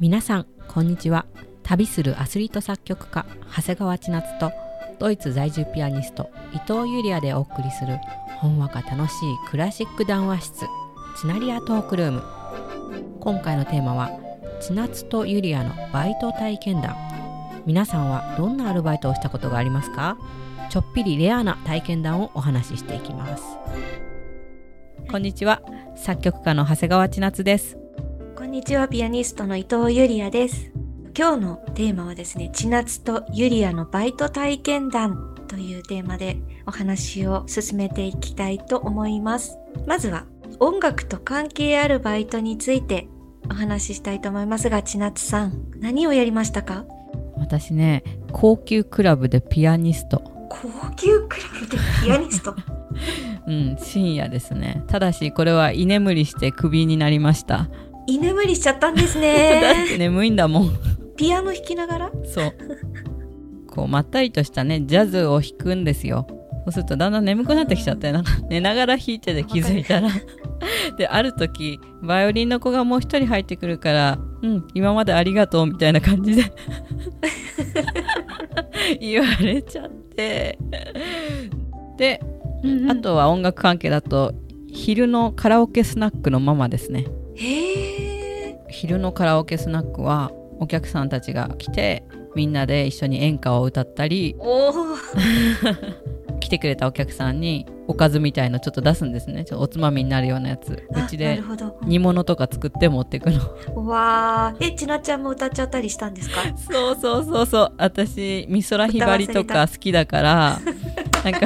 皆さんこんにちは。旅するアスリート作曲家長谷川千夏とドイツ在住ピアニスト伊藤ユリアでお送りするほんわか楽しいクラシック談話室チナリアトークルーム。今回のテーマは千夏とユリアのバイト体験談。皆さんはどんなアルバイトをしたことがありますか？ちょっぴりレアな体験談をお話ししていきます。こんにちは。作曲家の長谷川千夏です。んにちは、ピアニストの伊藤ゆりやです。今日のテーマはですね、千夏とゆりやのバイト体験談というテーマでお話を進めていきたいと思います。まずは、音楽と関係あるバイトについてお話ししたいと思いますが、千夏さん、何をやりましたか？私ね高級クラブでピアニスト。高級クラブでピアニスト？うん深夜ですね。ただしこれは居眠りしてクビになりました居眠りしちゃったんです だっね。て眠いんだもん。ピアノ弾きながら？そう。こうまったりとしたねジャズを弾くんですよ。そうするとだんだん眠くなってきちゃってなんか寝ながら弾いてて気づいたら。である時バイオリンの子がもう一人入ってくるから「うん今までありがとう」みたいな感じで。言われちゃって。であとは音楽関係だと昼のカラオケスナックのママですね。へえ。昼のカラオケスナックはお客さんたちが来てみんなで一緒に演歌を歌ったり。来てくれたお客さんにおかずみたいのちょっと出すんですね。ちょっとおつまみになるようなやつ。うあちで。煮物とか作って持ってくの。わー。えちなちゃんも歌っちゃったりしたんですか？そうそうそうそう。私美空ひばりとか好きだから なんか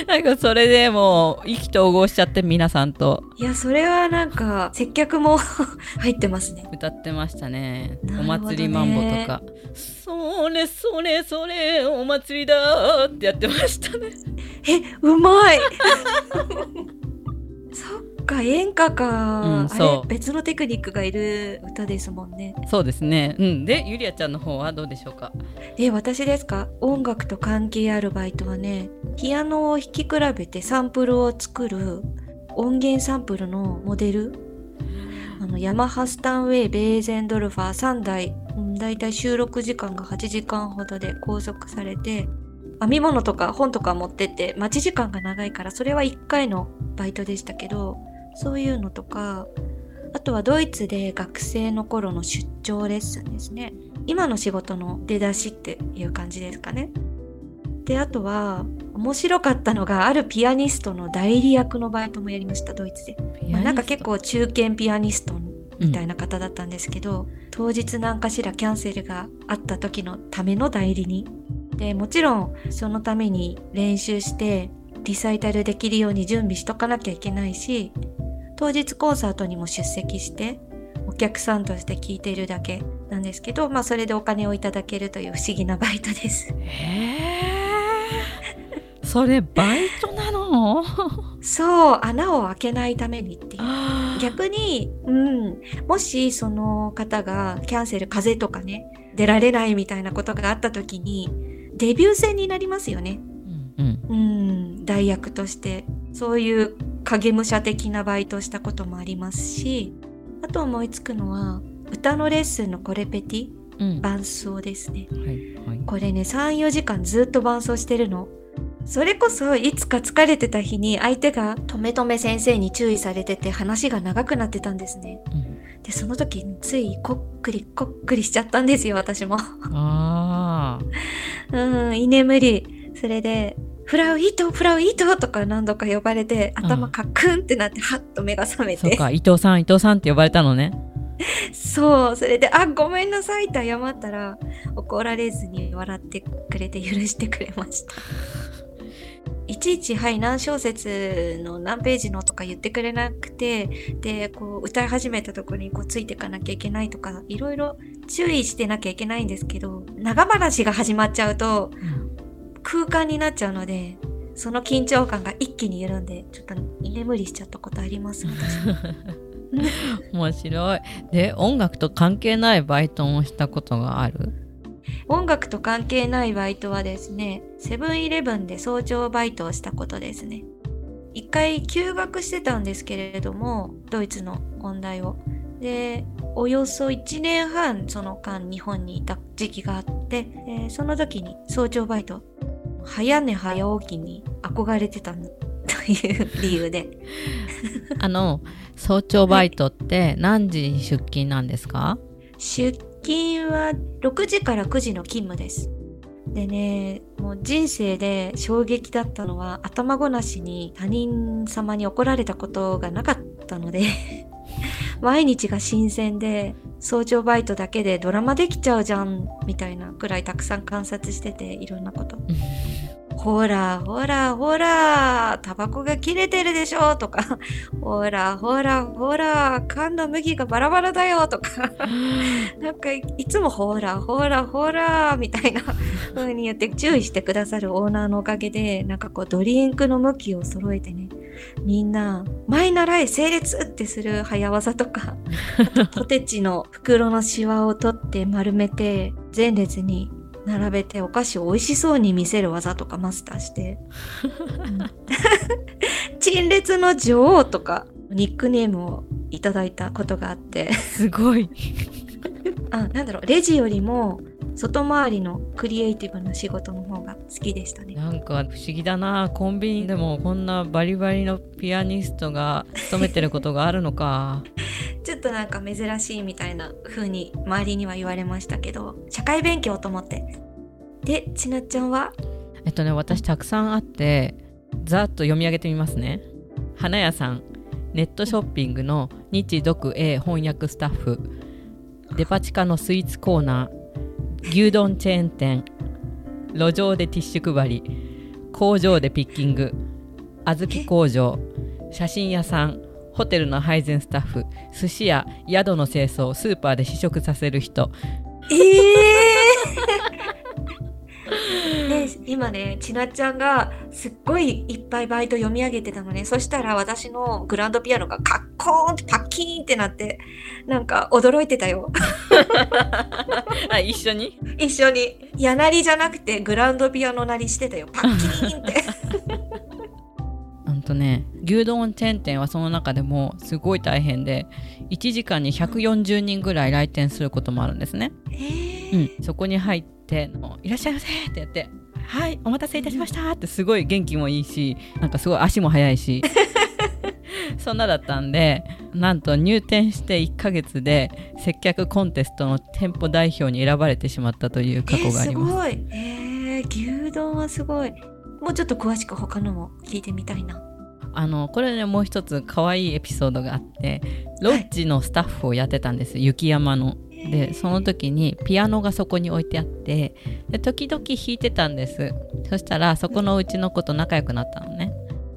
なんかそれでもう意気投合しちゃって皆さんと。いやそれはなんか接客も 入ってますね。歌ってましたね。ね。祭りマンボとか「それそれそれお祭りだ」ってやってましたね。えうまい。そっか演歌か、あうんそう。れ別のテクニックがいる歌ですもんね。そうですね。うん。でゆりあちゃんの方はどうでしょうか？え私ですか？音楽と関係あるバイトはねピアノを弾き比べてサンプルを作る音源サンプルのモデル。あのヤマハスタンウェイベーゼンドルファー3台、うん、だいたい収録時間が8時間ほどで拘束されて編み物とか本とか持ってって待ち時間が長いからそれは1回のバイトでしたけどそういうのとかあとはドイツで学生の頃の出張レッスンですね。今の仕事の出だしっていう感じですかね。であとは面白かったのがあるピアニストの代理役のバイトもやりましたドイツで。まあなんか結構中堅ピアニストみたいな方だったんですけど、当日何かしらキャンセルがあった時のための代理にでもちろんそのために練習してリサイタルできるように準備しとかなきゃいけないし当日コンサートにも出席してお客さんとして聞いているだけなんですけどまあそれでお金をいただけるという不思議なバイトです。それバイトなの？そう穴を開けないためにっていう。逆に、うん、もしその方がキャンセル風邪とかね出られないみたいなことがあった時にデビュー戦になりますよね。うんうん。うん。代役としてそういう影武者的なバイトをしたこともありますしあと思いつくのは歌のレッスンのコレペティうん。伴奏ですね。はいはい。これね34時間ずっと伴奏してるの。それこそいつか疲れてた日に相手がとめとめ先生に注意されてて話が長くなってたんですね。うん。でその時についこっくりこっくりしちゃったんですよ私も。あ うん居眠り。それで「フラウイートフラウイート」とか何度か呼ばれて頭カックンってなってハッと目が覚めて。あそうか伊藤さん伊藤さんって呼ばれたのね。そうそれで「あごめんなさい」って謝ったら怒られずに笑ってくれて許してくれました。いちいち「はい何小節の何ページの」とか言ってくれなくてでこう歌い始めたところにこうついていかなきゃいけないとかいろいろ注意してなきゃいけないんですけど長話が始まっちゃうと空間になっちゃうのでその緊張感が一気に緩んでちょっと居眠りしちゃったことあります私。面白い。で音楽と関係ないバイトもしたことがある？音楽と関係ないバイトはですねセブンイレブンで早朝バイトをしたことですね。一回休学してたんですけれどもドイツの音大を。でおよそ1年半その間日本にいた時期があって、えーその時に早朝バイト早寝早起きに憧れてたのという理由で あの早朝バイトって何時に出勤なんですか、出勤は6時から9時の勤務です。でね、もう人生で衝撃だったのは頭ごなしに他人様に怒られたことがなかったので、毎日が新鮮で、早朝バイトだけでドラマできちゃうじゃん、みたいなくらいたくさん観察してて、いろんなこと。ほら、ほら、ほら、タバコが切れてるでしょとか、ほら、ほら、ほら、缶の麦がバラバラだよとか、なんかいいつもほら、ほら、ほら、みたいな風に言って注意してくださるオーナーのおかげで、なんかこうドリンクの向きを揃えてね、みんな、前習い整列ってする早技とか、あ とポテチの袋のシワを取って丸めて、前列に並べてお菓子を美味しそうに見せる技とかマスターして、陳列の女王とかニックネームをいただいたことがあって、すごい。あ、なんだろう、レジよりも外回りのクリエイティブな仕事の方が好きでしたね。なんか不思議だな。コンビニでもこんなバリバリのピアニストが勤めてることがあるのかちょっとなんか珍しいみたいな風に周りには言われましたけど、社会勉強と思って。で、ちなっちゃんは？えっとね私たくさんあってざっと読み上げてみますね。花屋さんネットショッピングの日読 A 翻訳スタッフ。デパ地下のスイーツコーナー牛丼チェーン店。路上でティッシュ配り。工場でピッキング。小豆工場。写真屋さん。ホテルの配膳スタッフ寿司屋宿の清掃スーパーで試食させる人え えね、今ね、ちなっちゃんがすっごいいっぱいバイト読み上げてたのね。そしたら私のグランドピアノがカッコーンってパッキーンってなって、なんか驚いてたよ。あ一緒に？一緒に。矢なりじゃなくてグランドピアノなりしてたよ。パッキーンって。うんとね牛丼チェーン店はその中でもすごい大変で1時間に140人ぐらい来店することもあるんですね、えーうん、そこに入って「いらっしゃいませ」ってやって「はいお待たせいたしました」ってすごい元気もいいしなんかすごい足も速いし そんなだったんでなんと入店して1ヶ月で接客コンテストの店舗代表に選ばれてしまったという過去があります,、えー、すごい。えー、牛丼はすごい。もうちょっと詳しく他のも聞いてみたいな。あのこれねもう一つ可愛いエピソードがあってロッジのスタッフをやってたんです、雪山の。でその時にピアノがそこに置いてあってで時々弾いてたんです。そしたらそこのうちの子と仲良くなったのね。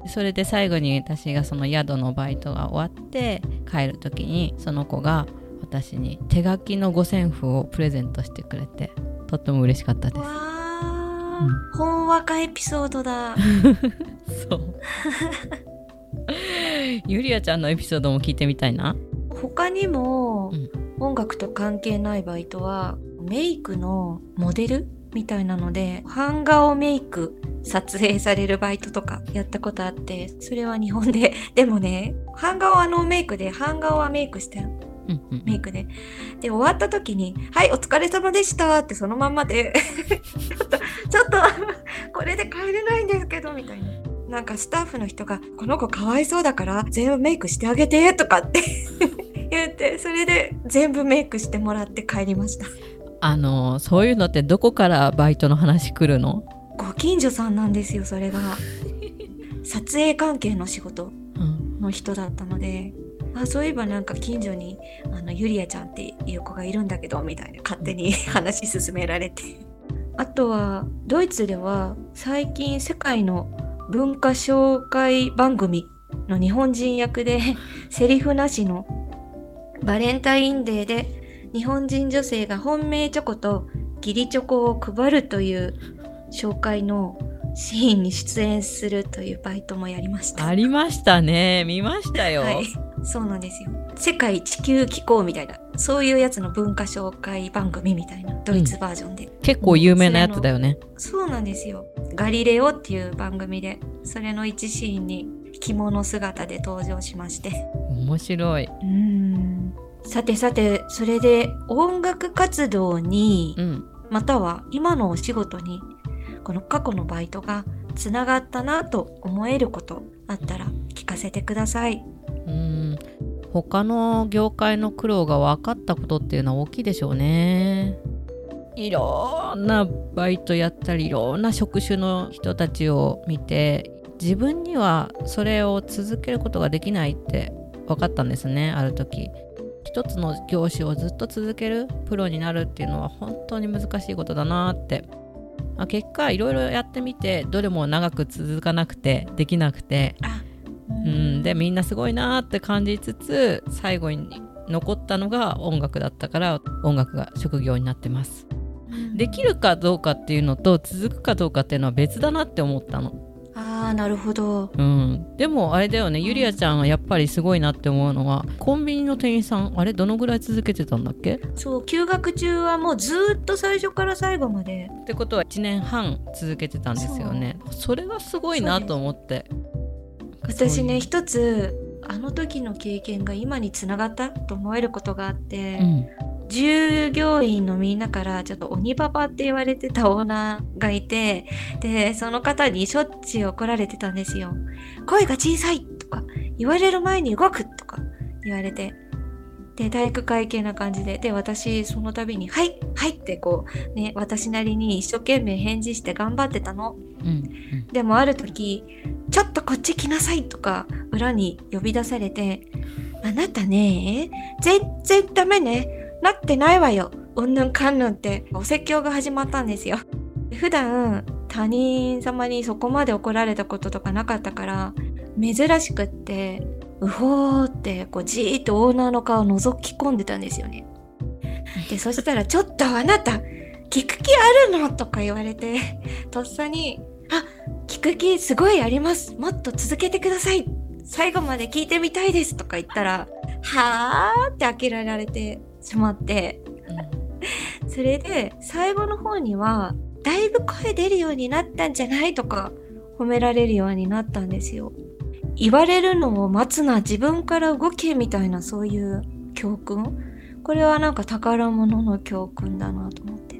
それで最後に私がその宿のバイトが終わって帰る時にその子が私に手書きの五線譜をプレゼントしてくれてとっても嬉しかったですほんわかエピソードだ。そう。ゆりあちゃんのエピソードも聞いてみたいな。他にも、うん。音楽と関係ないバイトはメイクのモデルみたいなので版画をメイク撮影されるバイトとかやったことあってそれは日本で。でもね版画をあのメイクで版画はメイクしてうんうんメイクで。で終わった時に「はいお疲れ様でした」ってそのまんまで。ちょっとちょっとこれで帰れないんですけどみたいな。なんかスタッフの人が「この子かわいそうだから全部メイクしてあげて」とかって 言ってそれで全部メイクしてもらって帰りました。あのそういうのってどこからバイトの話来るの、ご近所さんなんですよそれが。撮影関係の仕事うん、の人だったのであそういえばなんか近所にあのゆりあちゃんっていう子がいるんだけどみたいな勝手に 話進められて。あとはドイツでは最近世界の文化紹介番組の日本人役で セリフなしのバレンタインデーで日本人女性が本命チョコと義理チョコを配るという紹介のシーンに出演するというバイトもやりました。ありましたね。見ましたよ、はい、そうなんですよ。世界地球機構みたいな、そういうやつの文化紹介番組みたいな、ドイツバージョンで。結構有名なやつだよねそうなんですよ。ガリレオっていう番組で、それの一シーンに着物姿で登場しまして。面白いうーん。さてさて、それで音楽活動に、うんまたは今のお仕事に、この過去のバイトがつながったなと思えることあったら聞かせてください。うん。他の業界の苦労が分かったことっていうのは大きいでしょうね。いろんなバイトやったりいろんな職種の人たちを見て自分にはそれを続けることができないって分かったんですねある時。一つの業種をずっと続けるプロになるっていうのは本当に難しいことだなって。まあ結果いろいろやってみてどれも長く続かなくてできなくて。あ、うん、でみんなすごいなーって感じつつ最後に残ったのが音楽だったから音楽が職業になってます。できるかどうかっていうのと続くかどうかっていうのは別だなって思ったの。ああ、なるほど。うん。でもあれだよねゆりあちゃんはやっぱりすごいなって思うのはコンビニの店員さんあれどのぐらい続けてたんだっけ？そう、休学中はもうずーっと最初から最後まで。ってことは1年半続けてたんですよね。それがすごいなと思って私ね、一つ、あの時の経験が今につながったと思えることがあって、うん従業員のみんなからちょっと鬼パパって言われてたオーナーがいて、で、その方にしょっちゅう怒られてたんですよ。声が小さいとか、言われる前に動くとか言われて。で、体育会系な感じで。で、私、その度に、はいはいってこう、ね、私なりに一生懸命返事して頑張ってたの。うんでもある時、ちょっとこっち来なさいとか、裏に呼び出されて、あなたね、全然ダメね。なってないわよ。うんぬんかんぬんって、お説教が始まったんですよ。普段、他人様にそこまで怒られたこととかなかったから、珍しくって、うほーって、こう、じーっとオーナーの顔を覗き込んでたんですよね。で、そしたら、ちょっとあなた、聞く気あるの？とか言われて、とっさに、あ、聞く気すごいあります。もっと続けてください。最後まで聞いてみたいですとか言ったら、はーって呆れられてしまって、それで最後の方には、だいぶ声出るようになったんじゃない？とか褒められるようになったんですよ。言われるのを待つな、自分から動けみたいなそういう教訓？これはなんか宝物の教訓だなと思って。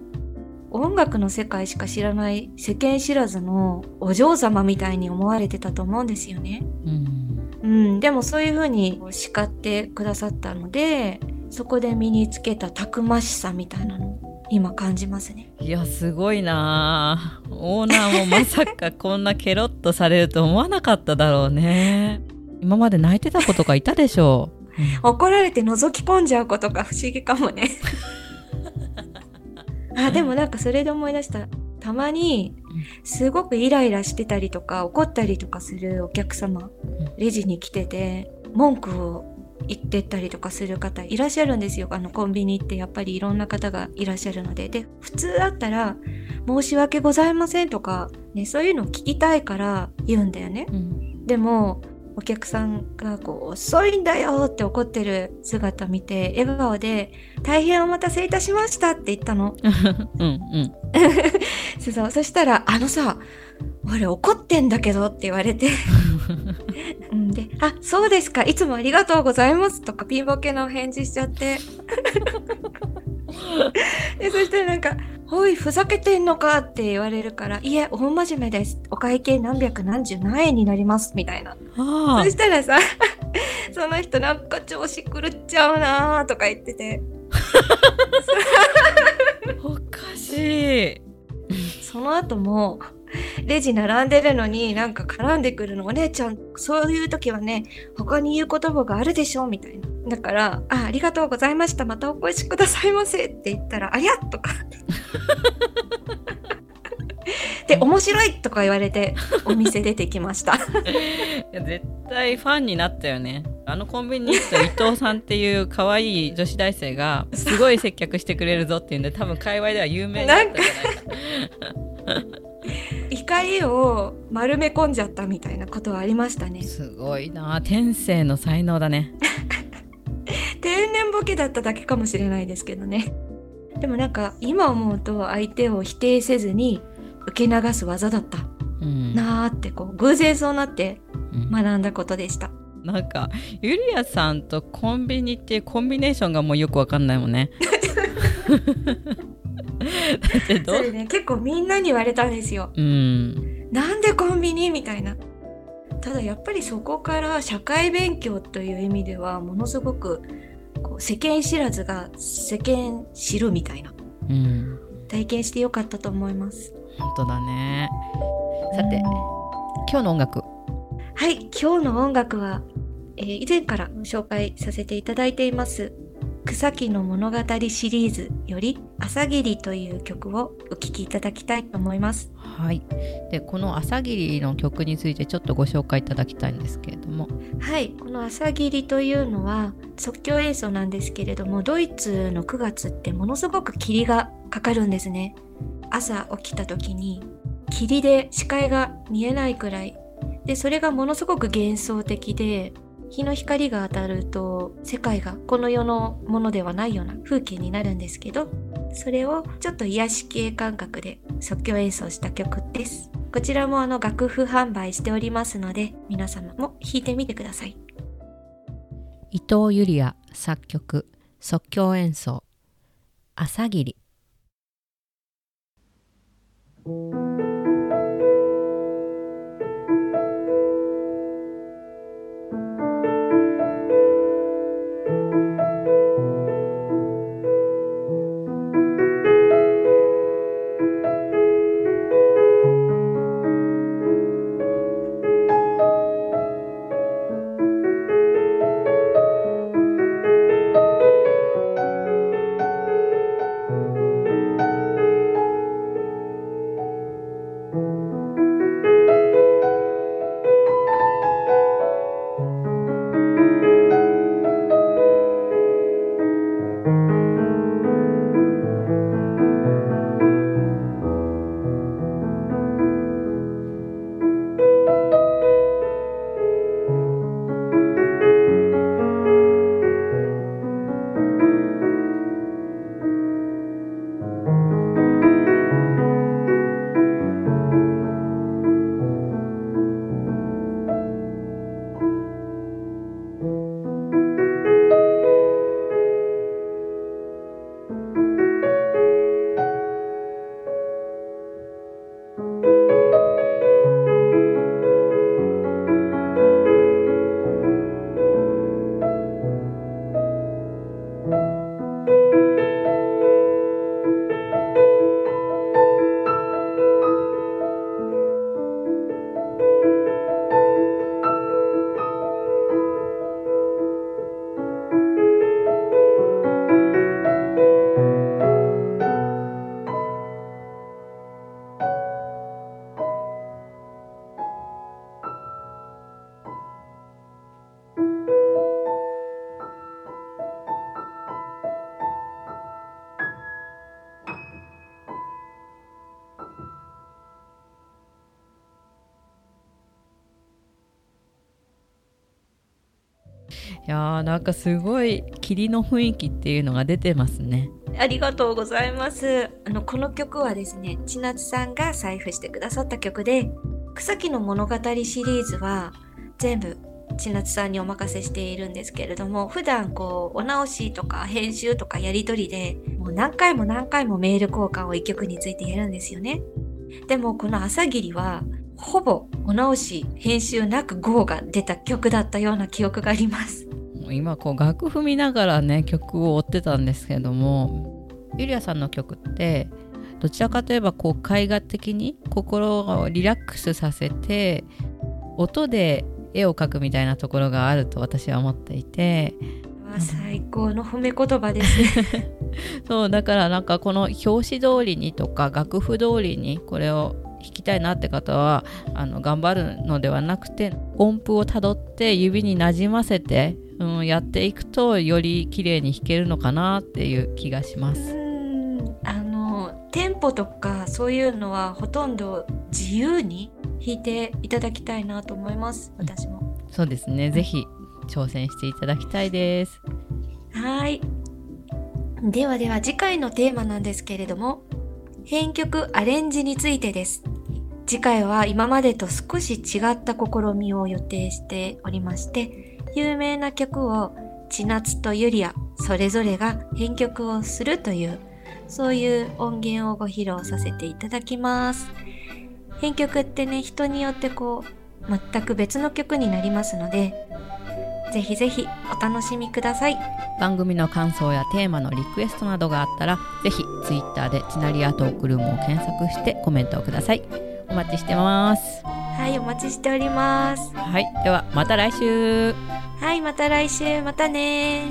音楽の世界しか知らない世間知らずのお嬢様みたいに思われてたと思うんですよね。うんうん、でもそういう風に叱ってくださったので、そこで身につけたたくましさみたいなのを今感じますね。いやすごいなあオーナーもまさかこんなケロッとされると思わなかっただろうね今まで泣いてた子とかいたでしょう、怒られて覗き込んじゃうことが不思議かもね。あ、でもなんかそれで思い出した。たまに、すごくイライラしてたりとか怒ったりとかするお客様、レジに来てて、文句を言ってったりとかする方いらっしゃるんですよ。あのコンビニってやっぱりいろんな方がいらっしゃるので。で、普通だったら、申し訳ございませんとか、ね、そういうのを聞きたいから言うんだよね。うんでも、お客さんがこう、遅いんだよって怒ってる姿見て、笑顔で、大変お待たせいたしましたって言ったの。うんうん そうそう。そしたら、あのさ、俺怒ってんだけどって言われて。うんで、あ、そうですか。いつもありがとうございますとかピンボケの返事しちゃって。で、そしてなんか、おい、ふざけてんのかって言われるから、いえ、大真面目です。お会計何百何十何円になります。みたいな。あそしたらさ、その人なんか調子狂っちゃうなーとか言ってて、あ おかしいその後も、レジ並んでるのになんか絡んでくるのお姉ちゃん、そういう時はね、他に言う言葉があるでしょみたいな。だから、あ、ありがとうございました。またお越しくださいませって言ったら、ありゃとか。で、面白いとか言われて、お店出てきました。絶対ファンになったよねあのコンビニに行くと伊藤さんっていう可愛い女子大生がすごい接客してくれるぞっていうんで多分界隈では有名になったじゃないか 怒りを丸め込んじゃったみたいなことはありましたね。すごいな天性の才能だね 天然ボケだっただけかもしれないですけどね。でもなんか今思うと相手を否定せずに受け流す技だったうんなーってこう偶然そうなってうん学んだことでした。なんかゆりやさんとコンビニっていうコンビネーションがもうよくわかんないもんね だってどそれね。結構みんなに言われたんですよ。うん。なんでコンビニ？みたいな。ただやっぱりそこから社会勉強という意味ではものすごくこう世間知らずが世間知るみたいな。うん。体験してよかったと思います。本当だね。さて今日の音楽。はい今日の音楽は、えー以前から紹介させていただいています草木の物語シリーズより「朝霧」という曲をお聴きいただきたいと思います。はい。でこの朝霧の曲についてちょっとご紹介いただきたいんですけれども。はい、この朝霧というのは即興演奏なんですけれどもドイツの9月ってものすごく霧がかかるんですね。朝起きた時に霧で視界が見えないくらい。でそれがものすごく幻想的で日の光が当たると世界がこの世のものではないような風景になるんですけどそれをちょっと癒し系感覚で即興演奏した曲です。こちらもあの楽譜販売しておりますので皆様も弾いてみてください。伊藤ゆりや作曲即興演奏朝霧。なんかすごい霧の雰囲気っていうのが出てますね。ありがとうございます。あのこの曲はですね千夏さんが採譜してくださった曲で草木の物語シリーズは全部千夏さんにお任せしているんですけれども普段こうお直しとか編集とかやり取りでもう何回も何回もメール交換を一曲についてやるんですよね。でもこの朝霧はほぼお直し編集なく GO が出た曲だったような記憶があります。今こう楽譜見ながらね曲を追ってたんですけどもゆりあさんの曲ってどちらかといえばこう絵画的に心をリラックスさせて音で絵を描くみたいなところがあると私は思っていて。わ最高の褒め言葉ですね。そうだからなんかこの表紙通りにとか楽譜通りにこれを弾きたいなって方はあの頑張るのではなくて音符をたどって指になじませて、うん、やっていくとより綺麗に弾けるのかなっていう気がしまうす。あのテンポとかそういうのはほとんど自由に弾いていただきたいなと思います私も。そうですね。ぜひ挑戦していただきたいです。はい。ではでは次回のテーマなんですけれども編曲アレンジについてです次回は今までと少し違った試みを予定しておりまして有名な曲を千夏とゆりあそれぞれが編曲をするというそういう音源をご披露させていただきます。編曲ってね人によってこう全く別の曲になりますのでぜひぜひお楽しみください。番組の感想やテーマのリクエストなどがあったらぜひツイッターでチナリアトークルームを検索してコメントをください。お待ちしてます。はいお待ちしております。はいではまた来週。はいまた来週。またね